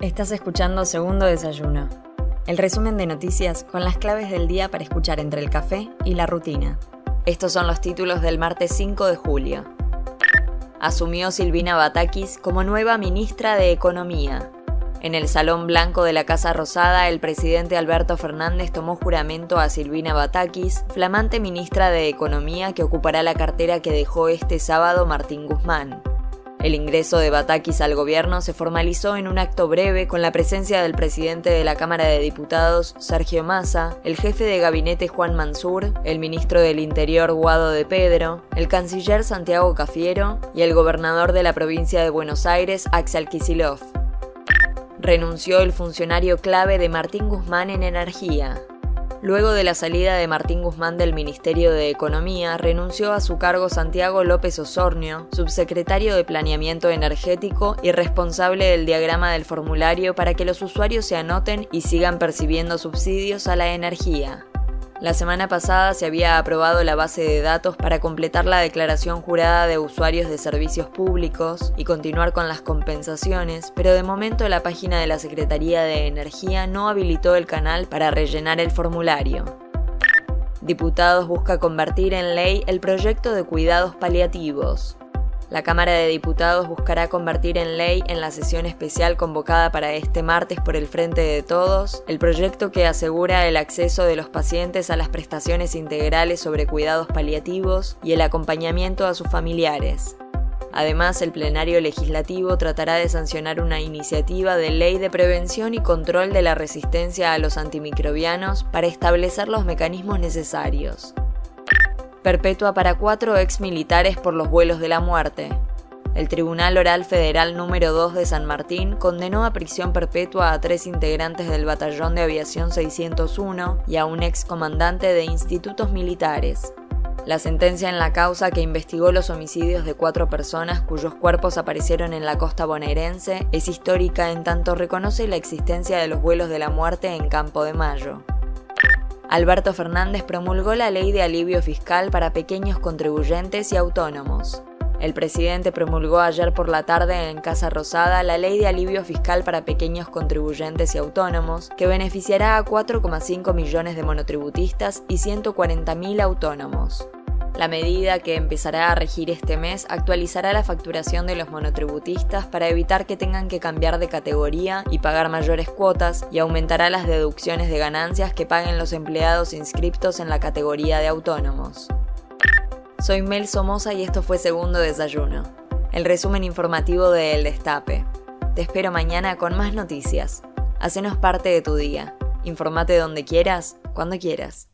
Estás escuchando Segundo Desayuno, el resumen de noticias con las claves del día para escuchar entre el café y la rutina. Estos son los títulos del martes 5 de julio. Asumió Silvina Batakis como nueva ministra de Economía. En el Salón Blanco de la Casa Rosada, el presidente Alberto Fernández tomó juramento a Silvina Batakis, flamante ministra de Economía que ocupará la cartera que dejó este sábado Martín Guzmán. El ingreso de Batakis al gobierno se formalizó en un acto breve con la presencia del presidente de la Cámara de Diputados, Sergio Massa, el jefe de gabinete Juan Mansur, el ministro del Interior Guado de Pedro, el canciller Santiago Cafiero y el gobernador de la provincia de Buenos Aires, Axel Kisilov. Renunció el funcionario clave de Martín Guzmán en energía. Luego de la salida de Martín Guzmán del Ministerio de Economía, renunció a su cargo Santiago López Osornio, subsecretario de Planeamiento Energético y responsable del diagrama del formulario para que los usuarios se anoten y sigan percibiendo subsidios a la energía. La semana pasada se había aprobado la base de datos para completar la declaración jurada de usuarios de servicios públicos y continuar con las compensaciones, pero de momento la página de la Secretaría de Energía no habilitó el canal para rellenar el formulario. Diputados busca convertir en ley el proyecto de cuidados paliativos. La Cámara de Diputados buscará convertir en ley en la sesión especial convocada para este martes por el Frente de Todos el proyecto que asegura el acceso de los pacientes a las prestaciones integrales sobre cuidados paliativos y el acompañamiento a sus familiares. Además, el plenario legislativo tratará de sancionar una iniciativa de ley de prevención y control de la resistencia a los antimicrobianos para establecer los mecanismos necesarios perpetua para cuatro ex militares por los vuelos de la muerte. El Tribunal Oral Federal número 2 de San Martín condenó a prisión perpetua a tres integrantes del Batallón de Aviación 601 y a un ex comandante de institutos militares. La sentencia en la causa que investigó los homicidios de cuatro personas cuyos cuerpos aparecieron en la costa bonaerense es histórica en tanto reconoce la existencia de los vuelos de la muerte en Campo de Mayo. Alberto Fernández promulgó la ley de alivio fiscal para pequeños contribuyentes y autónomos. El presidente promulgó ayer por la tarde en Casa Rosada la ley de alivio fiscal para pequeños contribuyentes y autónomos, que beneficiará a 4,5 millones de monotributistas y 140.000 autónomos. La medida que empezará a regir este mes actualizará la facturación de los monotributistas para evitar que tengan que cambiar de categoría y pagar mayores cuotas y aumentará las deducciones de ganancias que paguen los empleados inscriptos en la categoría de autónomos. Soy Mel Somoza y esto fue Segundo Desayuno, el resumen informativo de El Destape. Te espero mañana con más noticias. Hacenos parte de tu día. Informate donde quieras, cuando quieras.